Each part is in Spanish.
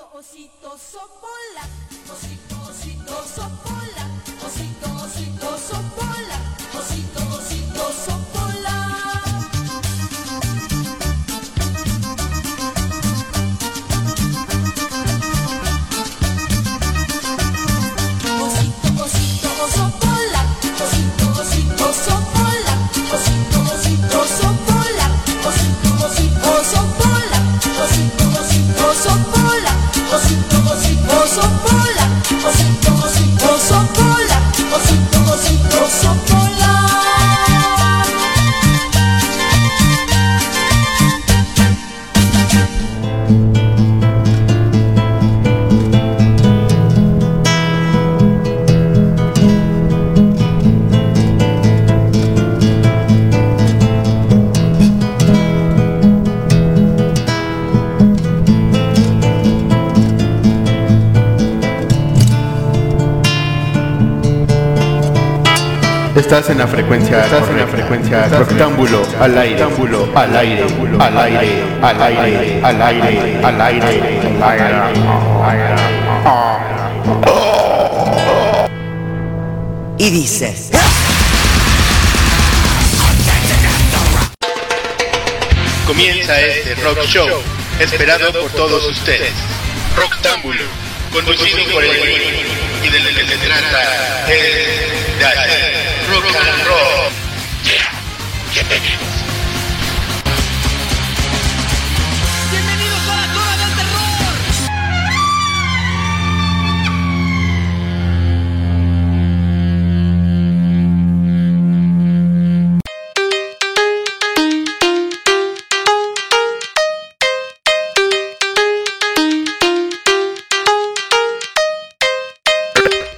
Osito, osito, sopola. Osito, osito, sopola. Estás en la frecuencia, estás en la frecuencia rectángulo al aire, rectángulo al aire, al aire, al aire, al aire, al aire, al aire. Y dices. Comienza este rock show esperado por todos ustedes. Rocktámbulo, conducido por el y de lo que se trata es de hacer Bienvenidos a.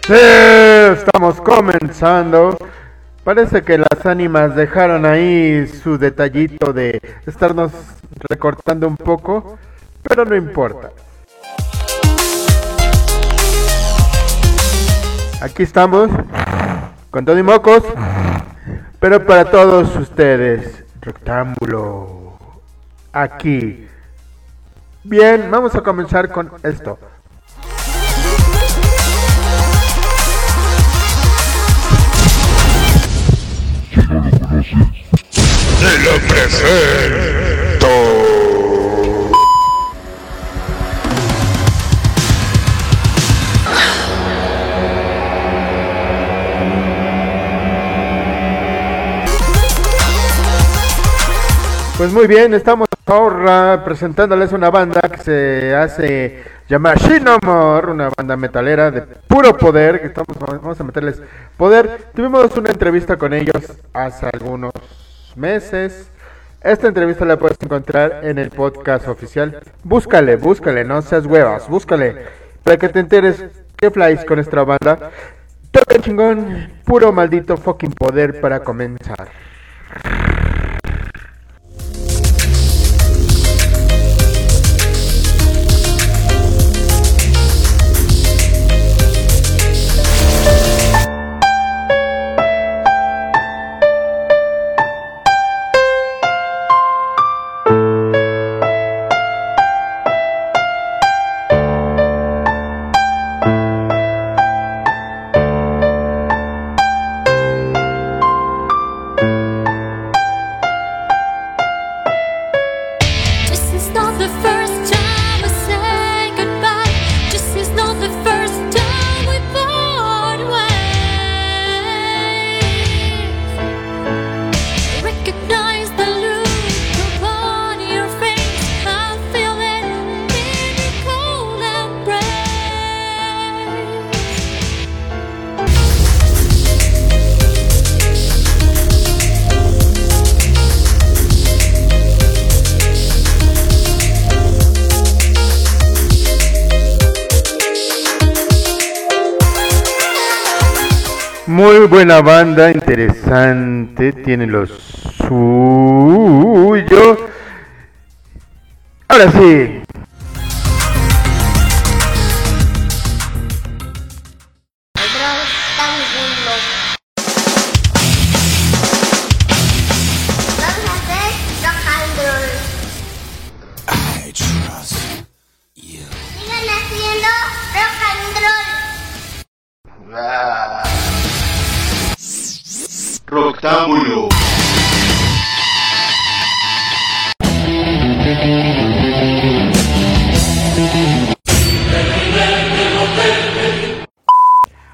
Sí, estamos comenzando. Parece que las ánimas dejaron ahí su detallito de estarnos recortando un poco, pero no importa. Aquí estamos, con todo y mocos, pero para todos ustedes, rectángulo, aquí. Bien, vamos a comenzar con esto. Pues muy bien, estamos ahora presentándoles una banda que se hace llamar Shinomor, una banda metalera de puro poder, que estamos, vamos a meterles poder. Tuvimos una entrevista con ellos hace algunos meses. Esta entrevista la puedes encontrar en el podcast oficial. Búscale, búscale, no seas huevas, búscale, para que te enteres qué flies con nuestra banda. Todo chingón, puro maldito fucking poder para comenzar. Muy buena banda, interesante, tiene lo suyo. Ahora sí.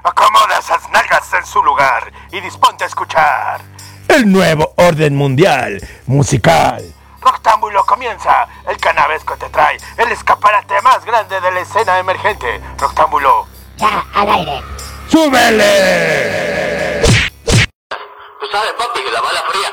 Acomoda esas nalgas en su lugar y disponte a escuchar. El nuevo orden mundial musical. Roctámbulo comienza. El canavesco te trae el escaparate más grande de la escena emergente. Roctámbulo. ¡Súbele! Sabes, papi, que la bala fría.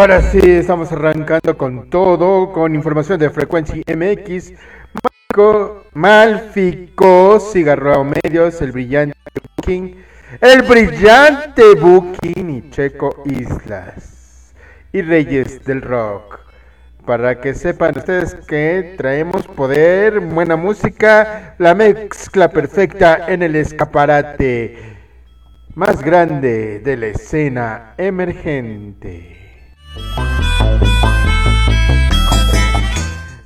Ahora sí, estamos arrancando con todo, con información de Frecuencia MX. Malfico, Cigarro Medios, el brillante Booking, el brillante Booking y Checo Islas y Reyes del Rock. Para que sepan ustedes que traemos poder, buena música, la mezcla perfecta en el escaparate más grande de la escena emergente.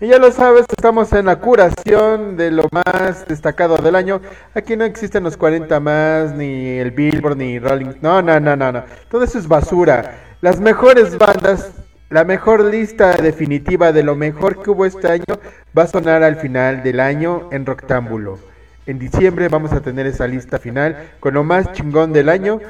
Y ya lo sabes, estamos en la curación de lo más destacado del año. Aquí no existen los 40 más, ni el Billboard, ni Rolling. No, no, no, no, no. Todo eso es basura. Las mejores bandas, la mejor lista definitiva de lo mejor que hubo este año va a sonar al final del año en Roctámbulo. En diciembre vamos a tener esa lista final con lo más chingón del año.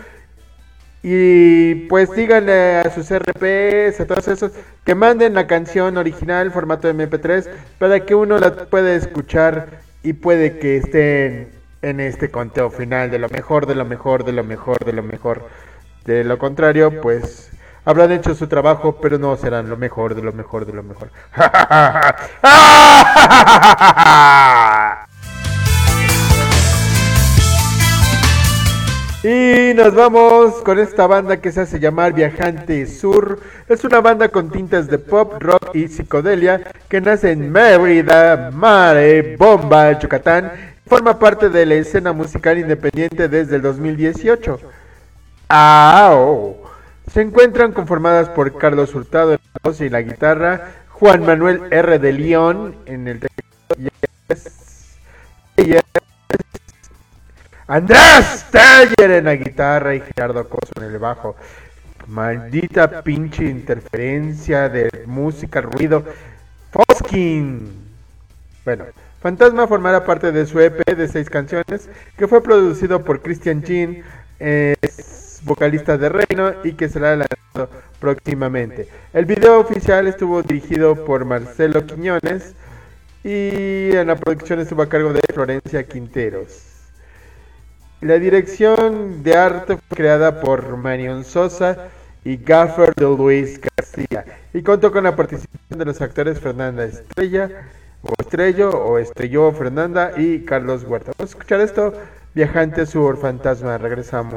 Y pues díganle a sus RPs, a todos esos, que manden la canción original, formato MP3, para que uno la pueda escuchar y puede que estén en este conteo final de lo mejor, de lo mejor, de lo mejor, de lo mejor. De lo contrario, pues habrán hecho su trabajo, pero no serán lo mejor, de lo mejor, de lo mejor. Y nos vamos con esta banda que se hace llamar Viajante Sur. Es una banda con tintas de pop, rock y psicodelia que nace en Mérida, Mare, Bomba, Yucatán. Forma parte de la escena musical independiente desde el 2018. ¡Ao! Se encuentran conformadas por Carlos Hurtado en la voz y la guitarra, Juan Manuel R. de León en el teclado y Andrés Teller en la guitarra y Gerardo Acoso en el bajo. Maldita pinche interferencia de música, ruido. Foskin. Bueno, Fantasma formará parte de su EP de seis canciones que fue producido por Christian Jean, vocalista de Reino y que será lanzado próximamente. El video oficial estuvo dirigido por Marcelo Quiñones y en la producción estuvo a cargo de Florencia Quinteros. La dirección de arte fue creada por Marion Sosa y Gaffer de Luis García y contó con la participación de los actores Fernanda Estrella o Estrello o Estrelló Fernanda y Carlos Huerta. Vamos a escuchar esto, Viajante Sur Fantasma, regresamos.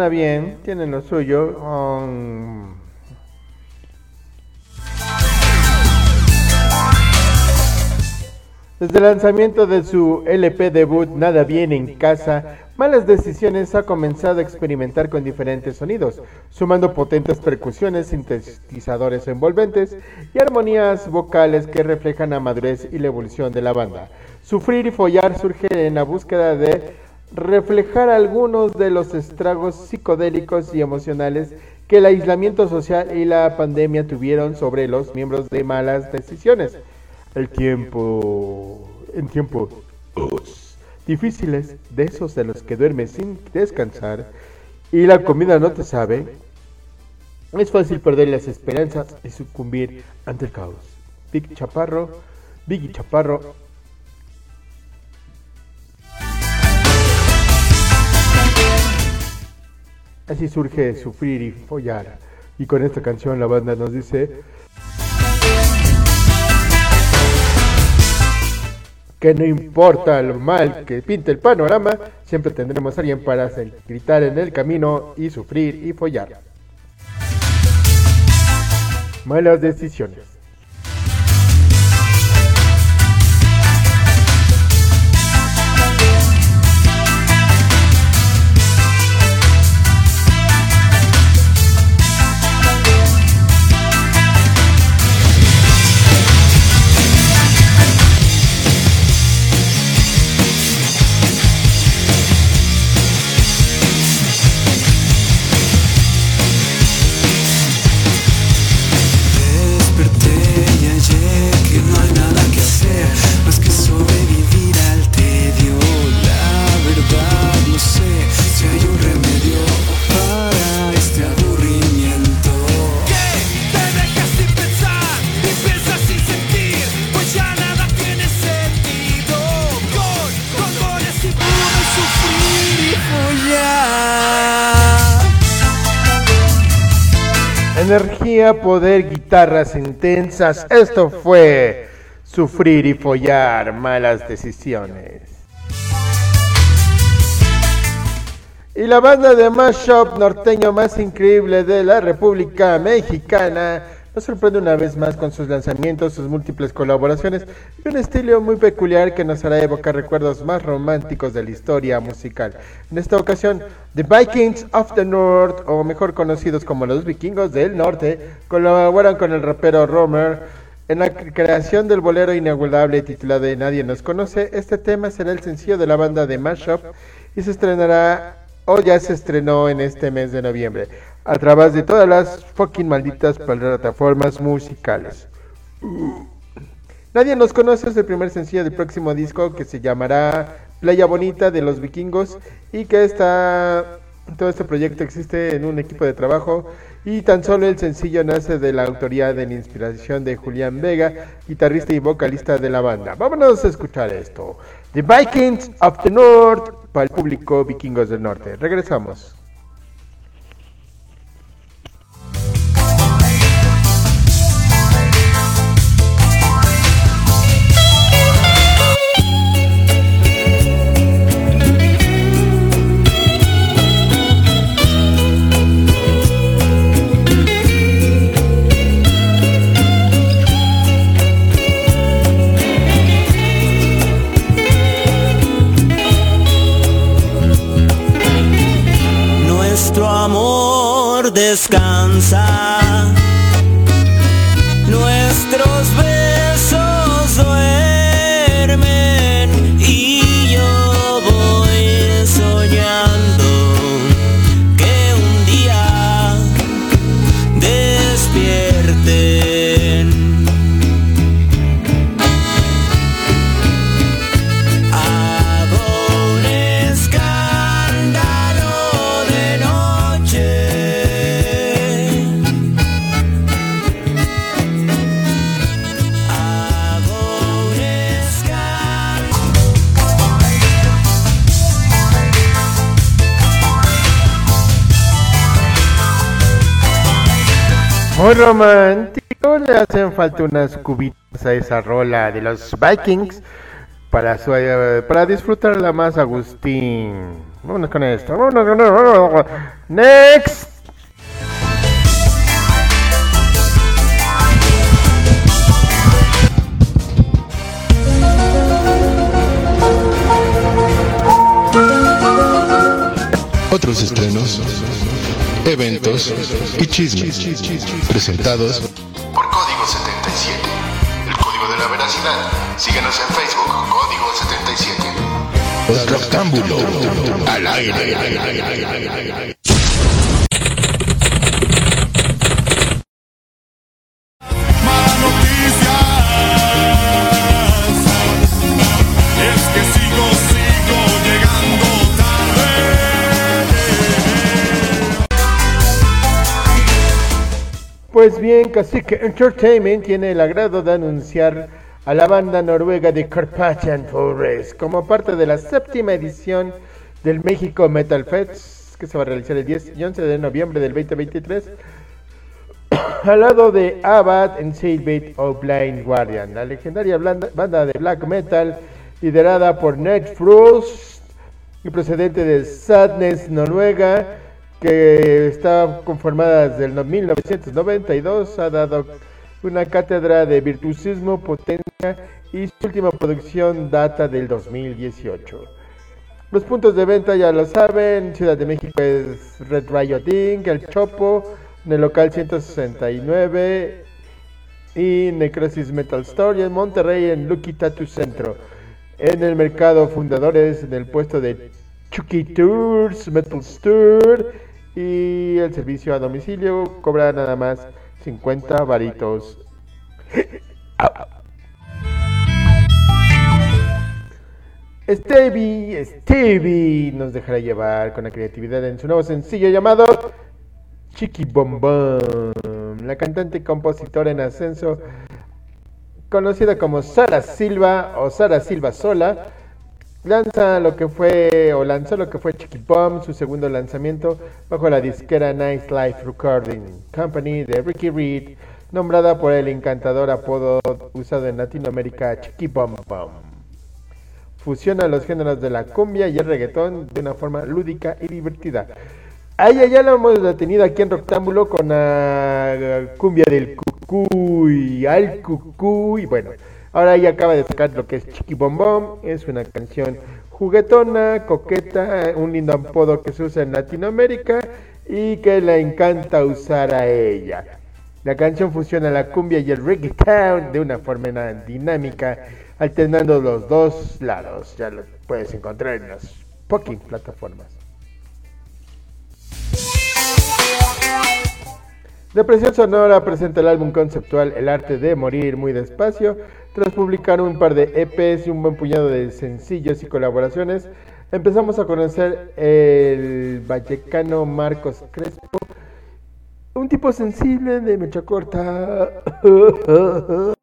Suena bien, tienen lo suyo. um, Desde el lanzamiento de su LP debut Nada Bien en Casa, Malas Decisiones ha comenzado a experimentar con diferentes sonidos, sumando potentes percusiones, sintetizadores envolventes y armonías vocales que reflejan la madurez y la evolución de la banda. Sufrir y follar surge en la búsqueda de reflejar algunos de los estragos psicodélicos y emocionales que el aislamiento social y la pandemia tuvieron sobre los miembros de malas decisiones. El tiempo, en tiempos difíciles, de esos de los que duermes sin descansar y la comida no te sabe, es fácil perder las esperanzas y sucumbir ante el caos. Big Chaparro, Biggie Chaparro, Así surge Sufrir y Follar. Y con esta canción la banda nos dice que no importa lo mal que pinte el panorama, siempre tendremos a alguien para gritar en el camino y sufrir y follar. Malas decisiones. Poder, guitarras intensas. Esto fue Sufrir y Follar, malas decisiones. Y la banda de mashup norteño más increíble de la República Mexicana nos sorprende una vez más con sus lanzamientos, sus múltiples colaboraciones y un estilo muy peculiar que nos hará evocar recuerdos más románticos de la historia musical. En esta ocasión, The Vikings of the North, o mejor conocidos como los vikingos del norte, colaboran con el rapero Romer en la creación del bolero inigualable titulado Nadie nos conoce. Este tema será el sencillo de la banda de Mashup y se estrenará o ya se estrenó en este mes de noviembre a través de todas las fucking malditas plataformas musicales. Nadie nos conoce es el primer sencillo del próximo disco que se llamará Playa Bonita de los Vikingos y que está todo este proyecto existe en un equipo de trabajo y tan solo el sencillo nace de la autoría de la inspiración de Julián Vega, guitarrista y vocalista de la banda. Vámonos a escuchar esto. The Vikings of the North para el público Vikingos del Norte. Regresamos. Descansa. Romántico, le hacen falta unas cubitas a esa rola de los Vikings para, su- eh, para disfrutarla más, Agustín. Vámonos con esto. vámonos. Next. otros estrenos, eventos y chismes presentados por Código 77. El código de la veracidad. Síguenos en Facebook, Código 77. Rectángulo al aire. Pues bien, Cacique Entertainment tiene el agrado de anunciar a la banda noruega de Carpathian Forest como parte de la séptima edición del México Metal Fest que se va a realizar el 10 y 11 de noviembre del 2023 al lado de Abad en Sailbait o Blind Guardian, la legendaria banda de black metal liderada por Ned Frost y procedente de Sadness, Noruega, que está conformada desde el no- 1992, ha dado una cátedra de virtuosismo, potencia y su última producción data del 2018. Los puntos de venta ya lo saben, Ciudad de México es Red Riot Inc., El Chopo, en el local 169 y Necrosis Metal Store y en Monterrey en Lucky Tattoo Centro. En el mercado fundadores en el puesto de Chucky Tours, Metal Store y el servicio a domicilio cobra nada más 50 varitos. Stevie, Stevie nos dejará llevar con la creatividad en su nuevo sencillo llamado Chiqui Bom Bom. La cantante y compositora en ascenso, conocida como Sara Silva o Sara Silva Sola, lanza lo que fue o lanzó lo que fue Chiqui Bomb, su segundo lanzamiento bajo la disquera Nice Life Recording Company de Ricky Reed, nombrada por el encantador apodo usado en Latinoamérica Chiqui Bom Bom. Fusiona los géneros de la cumbia y el reggaetón de una forma lúdica y divertida. A ella ya la hemos detenido aquí en Rectángulo con la cumbia del cucuy, al cucuy. Bueno, ahora ella acaba de sacar lo que es Chiqui Bom Bom. Es una canción juguetona, coqueta, un lindo apodo que se usa en Latinoamérica y que le encanta usar a ella. La canción fusiona la cumbia y el reggaeton de una forma dinámica, alternando los dos lados. Ya lo puedes encontrar en las fucking plataformas. Depresión Sonora presenta el álbum conceptual El arte de morir muy despacio. Tras publicar un par de EPs y un buen puñado de sencillos y colaboraciones, empezamos a conocer el vallecano Marcos Crespo, un tipo sensible de mecha corta.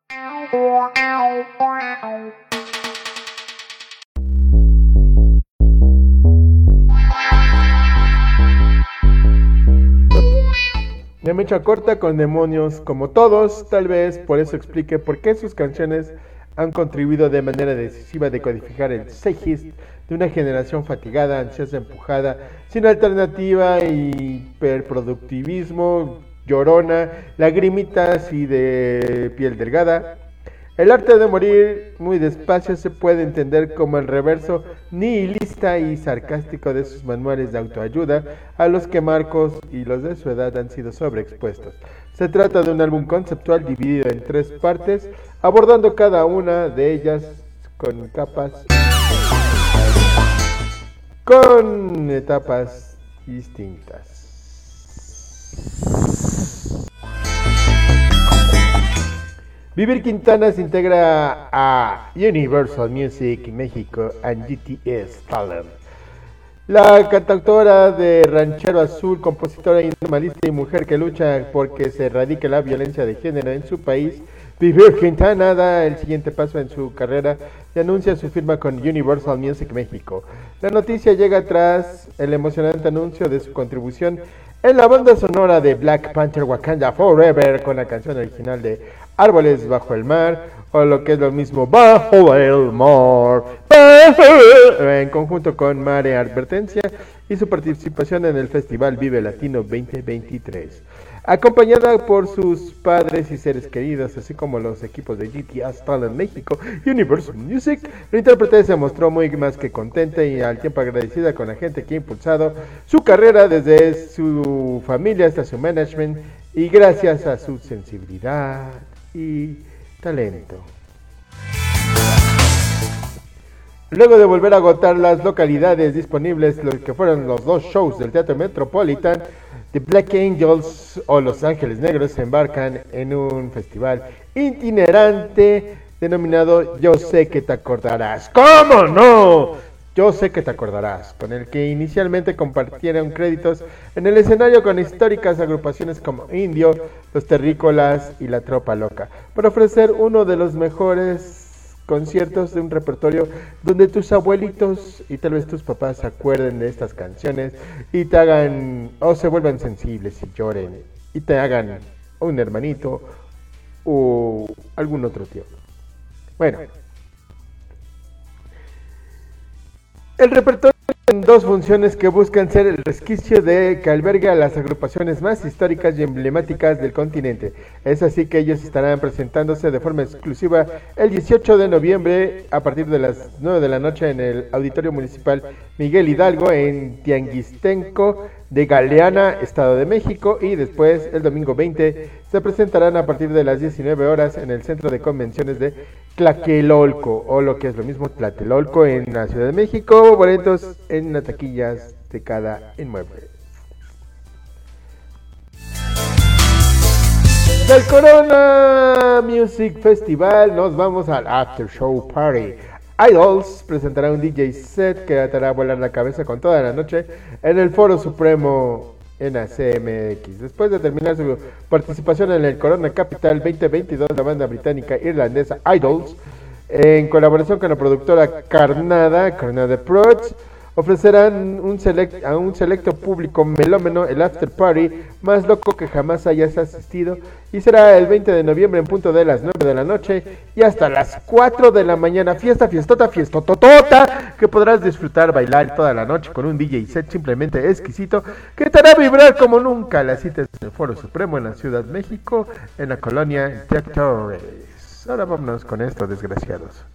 De mecha corta con demonios como todos, tal vez por eso explique por qué sus canciones han contribuido de manera decisiva a decodificar el seijist de una generación fatigada, ansiosa, empujada, sin alternativa hiperproductivismo, llorona, lagrimitas y de piel delgada. El arte de morir muy despacio se puede entender como el reverso nihilista y sarcástico de sus manuales de autoayuda a los que Marcos y los de su edad han sido sobreexpuestos. Se trata de un álbum conceptual dividido en tres partes, abordando cada una de ellas con capas con etapas distintas. Vivir Quintana se integra a Universal Music México and GTS Talent. La cantautora de Ranchero Azul, compositora informalista y mujer que lucha porque se erradique la violencia de género en su país, Vivir Quintana da el siguiente paso en su carrera y anuncia su firma con Universal Music México. La noticia llega tras el emocionante anuncio de su contribución en la banda sonora de Black Panther Wakanda Forever con la canción original de Árboles bajo el mar o lo que es lo mismo Bajo el mar en conjunto con Mare Advertencia y su participación en el Festival Vive Latino 2023. Acompañada por sus padres y seres queridos, así como los equipos de GTA Talent México y Universal Music. La intérprete se mostró muy más que contenta y al tiempo agradecida con la gente que ha impulsado su carrera desde su familia hasta su management y gracias a su sensibilidad y talento. Luego de volver a agotar las localidades disponibles, lo que fueron los dos shows del Teatro Metropolitan, The Black Angels o Los Ángeles Negros se embarcan en un festival itinerante denominado Yo sé que te acordarás. ¿Cómo no? Yo sé que te acordarás, con el que inicialmente compartieron créditos en el escenario con históricas agrupaciones como Indio, Los Terrícolas y La Tropa Loca, para ofrecer uno de los mejores conciertos de un repertorio donde tus abuelitos y tal vez tus papás se acuerden de estas canciones y te hagan o se vuelvan sensibles y lloren y te hagan un hermanito o algún otro tío. Bueno, el repertorio dos funciones que buscan ser el resquicio de que alberga las agrupaciones más históricas y emblemáticas del continente. Es así que ellos estarán presentándose de forma exclusiva el 18 de noviembre a partir de las 9 de la noche en el Auditorio Municipal Miguel Hidalgo en Tianguistenco de Galeana, Estado de México y después el domingo 20 se presentarán a partir de las 19 horas en el Centro de Convenciones de Tlaquelolco o lo que es lo mismo Tlatelolco en la Ciudad de México, boletos en las taquillas de cada inmueble. Del Corona Music Festival nos vamos al After Show Party. Idols presentará un DJ set que hará volar la cabeza con toda la noche en el Foro Supremo en. Después de terminar su participación en el Corona Capital 2022, la banda británica irlandesa Idols, en colaboración con la productora Carnada, Carnada Prods, ofrecerán un select, a un selecto público melómeno el after party más loco que jamás hayas asistido y será el 20 de noviembre en punto de las 9 de la noche y hasta las 4 de la mañana. Fiesta, fiestota, fiestototota que podrás disfrutar, bailar toda la noche con un DJ set simplemente exquisito que te hará vibrar como nunca. La cita es Foro Supremo en la Ciudad de México, en la colonia Jack Torres. Ahora vámonos con esto, desgraciados.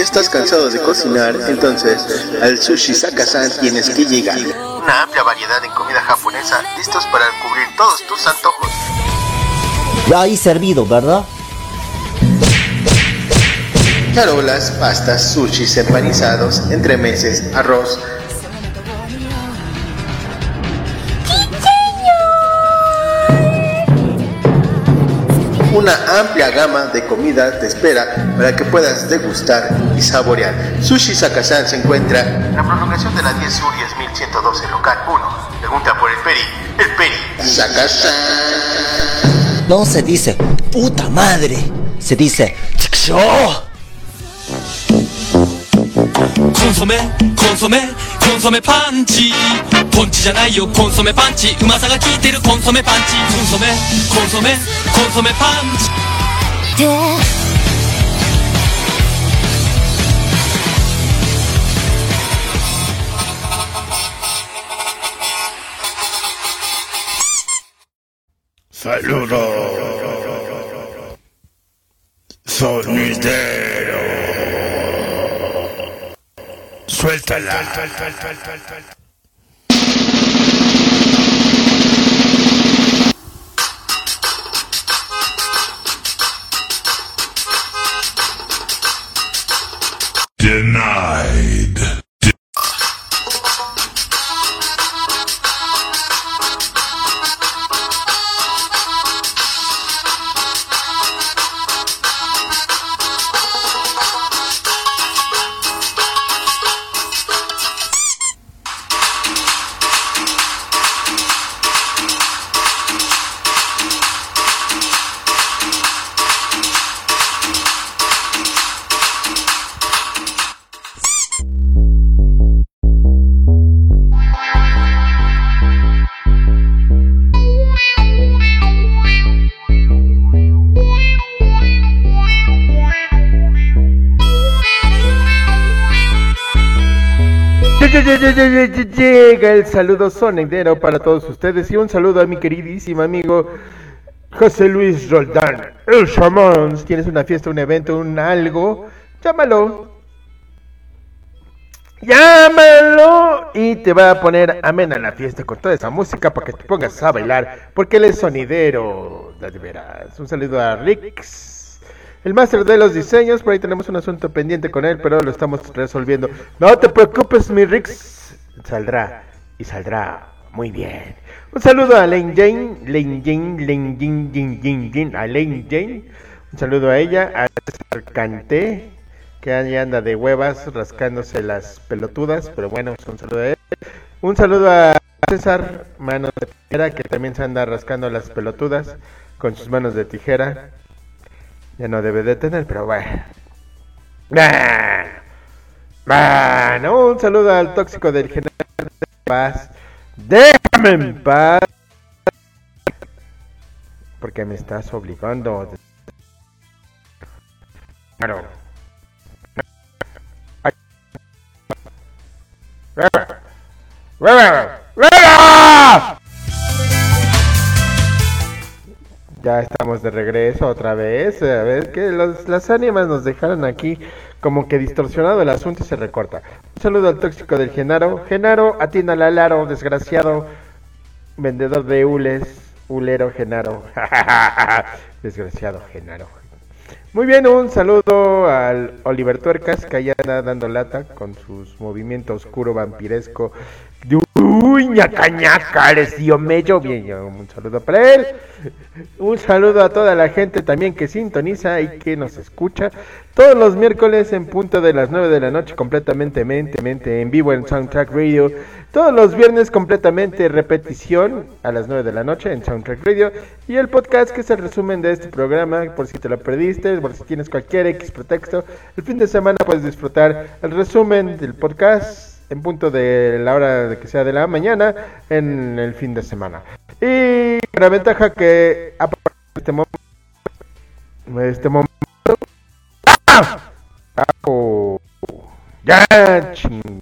¿Ya estás cansado de cocinar? Entonces, al Sushi Sakasan tienes que llegar. Una amplia variedad en comida japonesa, listos para cubrir todos tus antojos. Ya ahí servido, ¿verdad? Charolas, pastas, sushis empanizados, entremeses, arroz. una amplia gama de comidas te espera para que puedas degustar y saborear. Sushi Sakasan se encuentra en la prolongación de la 10 Sur 10.112 local 1. Pregunta por el Peri. El Peri. Sakasan. No se dice puta madre, se dice consomé, consomé, コンソメパンチ。ポンチじゃないよコンソメパンチ。うまさが効いてるコンソメパンチ。コンソメコンソメコンソメパンチ。Saludos. Sonidero. Suéltala. Saludo sonidero para todos ustedes y un saludo a mi queridísimo amigo José Luis Roldán. El Chamán, si tienes una fiesta, un evento, un algo, llámalo. Llámalo y te va a poner amena la fiesta con toda esa música para que te pongas a bailar, porque él es sonidero, de veras. Un saludo a Rix, el máster de los diseños, por ahí tenemos un asunto pendiente con él, pero lo estamos resolviendo. No te preocupes, mi Rix, saldrá y saldrá muy bien. Un saludo a Lane Jane, Lane Jane, Lane Jane, Jane, Jane, Jane, a Lane Jane. Un saludo a ella, a César Canté, que ahí anda de huevas rascándose las pelotudas, pero bueno, un saludo a él. Un saludo a César, manos de tijera, que también se anda rascando las pelotudas con sus manos de tijera. Ya no debe de tener, pero bueno. Bueno, un saludo al tóxico del general Déjame en paz. Porque me estás obligando. Claro. Ya estamos de regreso otra vez. A ver que las ánimas nos dejaron aquí como que distorsionado el asunto y se recorta. Un saludo al tóxico del Genaro. Genaro, atínale al aro, desgraciado. Vendedor de hules. Hulero Genaro. desgraciado Genaro. Muy bien, un saludo al Oliver Tuercas que allá anda dando lata con sus movimientos oscuro vampiresco. Uy, ñaca ñaca, eres mello. Bien, un saludo para él. Un saludo a toda la gente también que sintoniza y que nos escucha todos los miércoles en punto de las 9 de la noche completamente mente, mente, en vivo en Soundtrack Radio. Todos los viernes completamente repetición a las 9 de la noche en Soundtrack Radio. Y el podcast que es el resumen de este programa por si te lo perdiste, por si tienes cualquier X pretexto. El fin de semana puedes disfrutar el resumen del podcast en punto de la hora de que sea de la mañana en el fin de semana. Y la ventaja que a este momento, este momento ¡Ah! ¡Ajo! ya ching.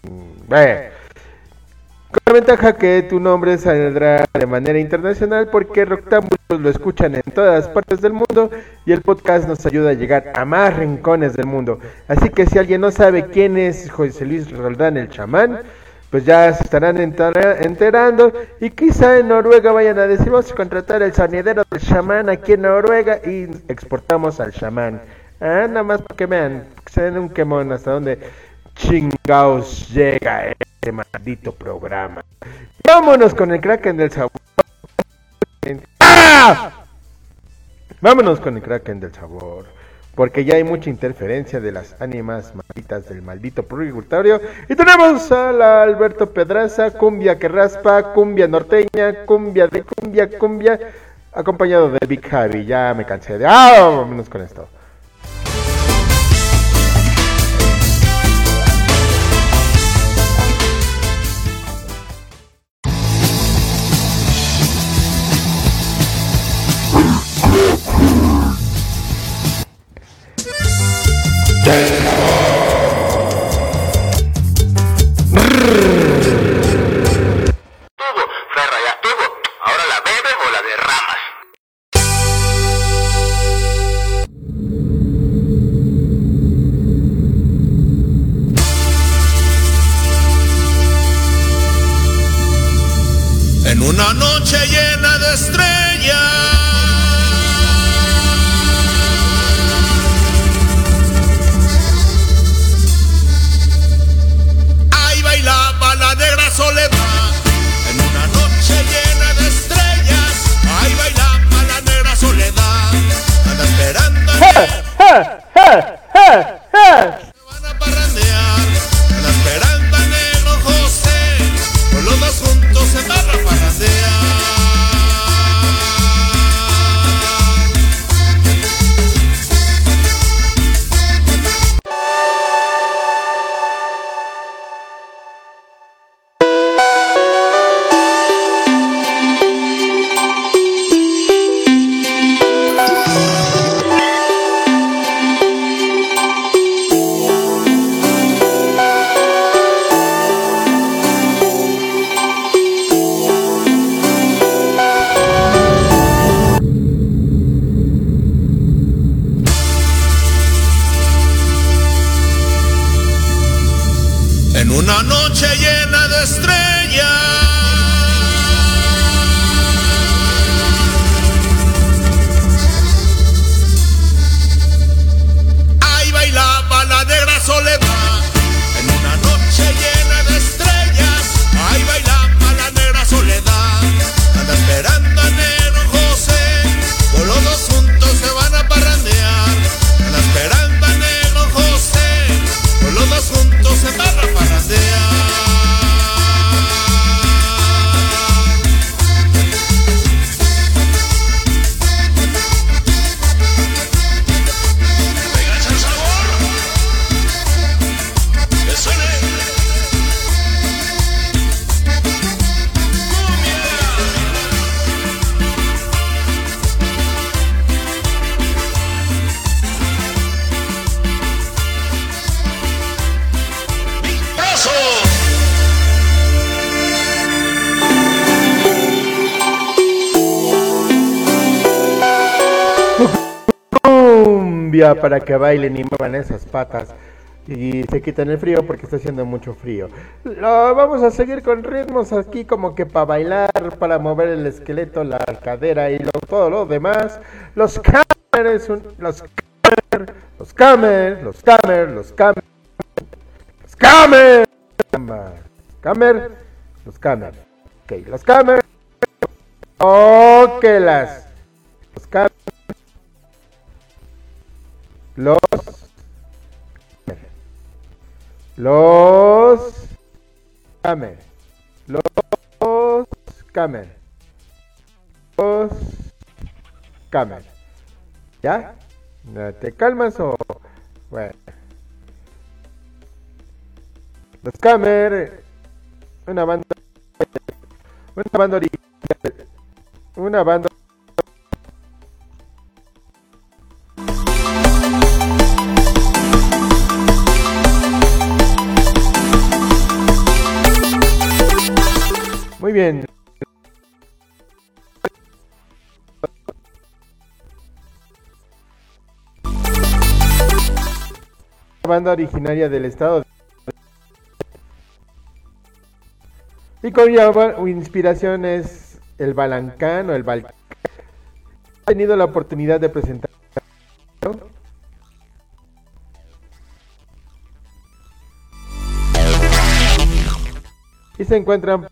Con la ventaja que tu nombre saldrá de manera internacional porque Roctámbulos lo escuchan en todas partes del mundo y el podcast nos ayuda a llegar a más rincones del mundo. Así que si alguien no sabe quién es José Luis Roldán el chamán, pues ya se estarán entera- enterando y quizá en Noruega vayan a decir vamos a contratar el sonidero del chamán aquí en Noruega y exportamos al chamán. Ah, nada más para que vean, que se den un quemón hasta donde chingaos llega este maldito programa. Vámonos con el Kraken del sabor. ¡Ah! Vámonos con el Kraken del sabor. Porque ya hay mucha interferencia de las ánimas malditas del maldito purgatorio. Y tenemos a la Alberto Pedraza, cumbia que raspa, cumbia norteña, cumbia de cumbia, cumbia, acompañado de Big Javi. Ya me cansé de. ¡Ah! Vámonos con esto. Cumbia para que bailen y muevan esas patas y se quiten el frío porque está haciendo mucho frío. Lo- vamos a seguir con ritmos aquí como que para bailar, para mover el esqueleto, la cadera y lo- todo lo demás. Los camers, un- los camers, los camers, los camers, los camers, los camers, camer, los camers. Ok, los camers. Ok, las. Los camers. Los los camer los camer los camer ¿ya? ¿No ¿te calmas o...? bueno los camer una banda una banda una banda Banda originaria del estado. Y cuya ba- inspiración es el Balancán o el Balcán. He tenido la oportunidad de presentar. Y se encuentran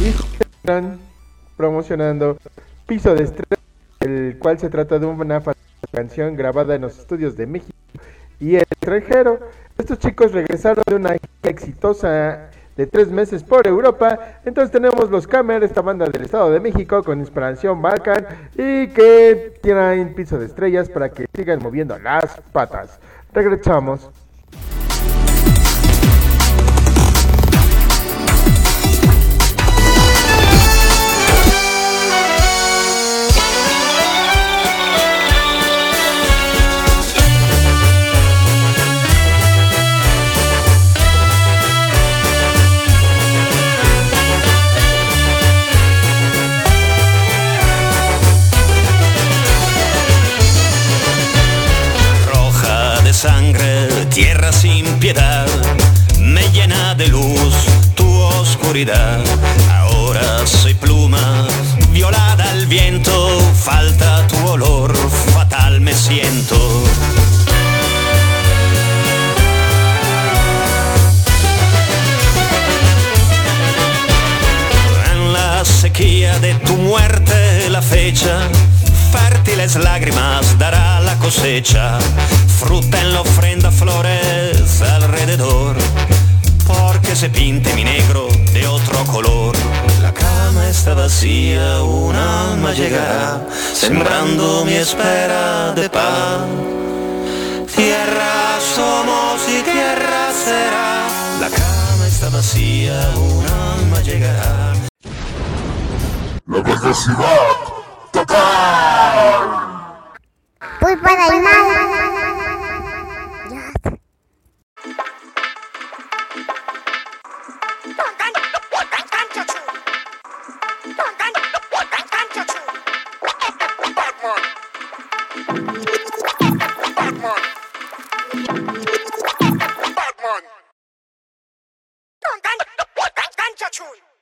y se están promocionando Piso de Estrella, el cual se trata de una canción grabada en los estudios de México y el extranjero. Estos chicos regresaron de una exitosa de tres meses por Europa. Entonces tenemos los Camer, esta banda del Estado de México con inspiración Balkan y que tienen piso de estrellas para que sigan moviendo las patas. Regresamos. Ahora soy pluma, violada al viento, falta tu olor, fatal me siento. En la sequía de tu muerte la fecha, fértiles lágrimas dará la cosecha, fruta en la ofrenda, flores alrededor, se pinte mi negro de otro color. La cama está vacía, un alma llegará, sembrando mi espera de paz. Tierra somos y tierra será. La cama está vacía, un alma llegará. La velocidad total. Pulpa del mal. soon.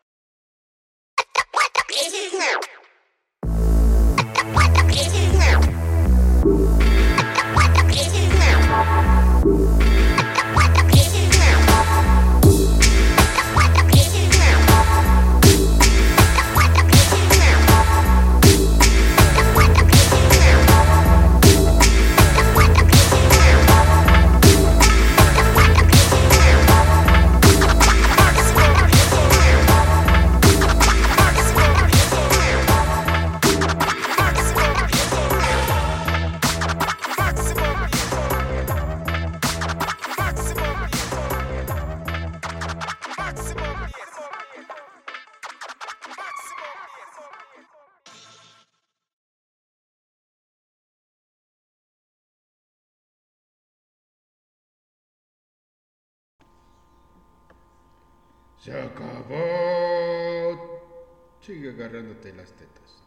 agarrándote las tetas.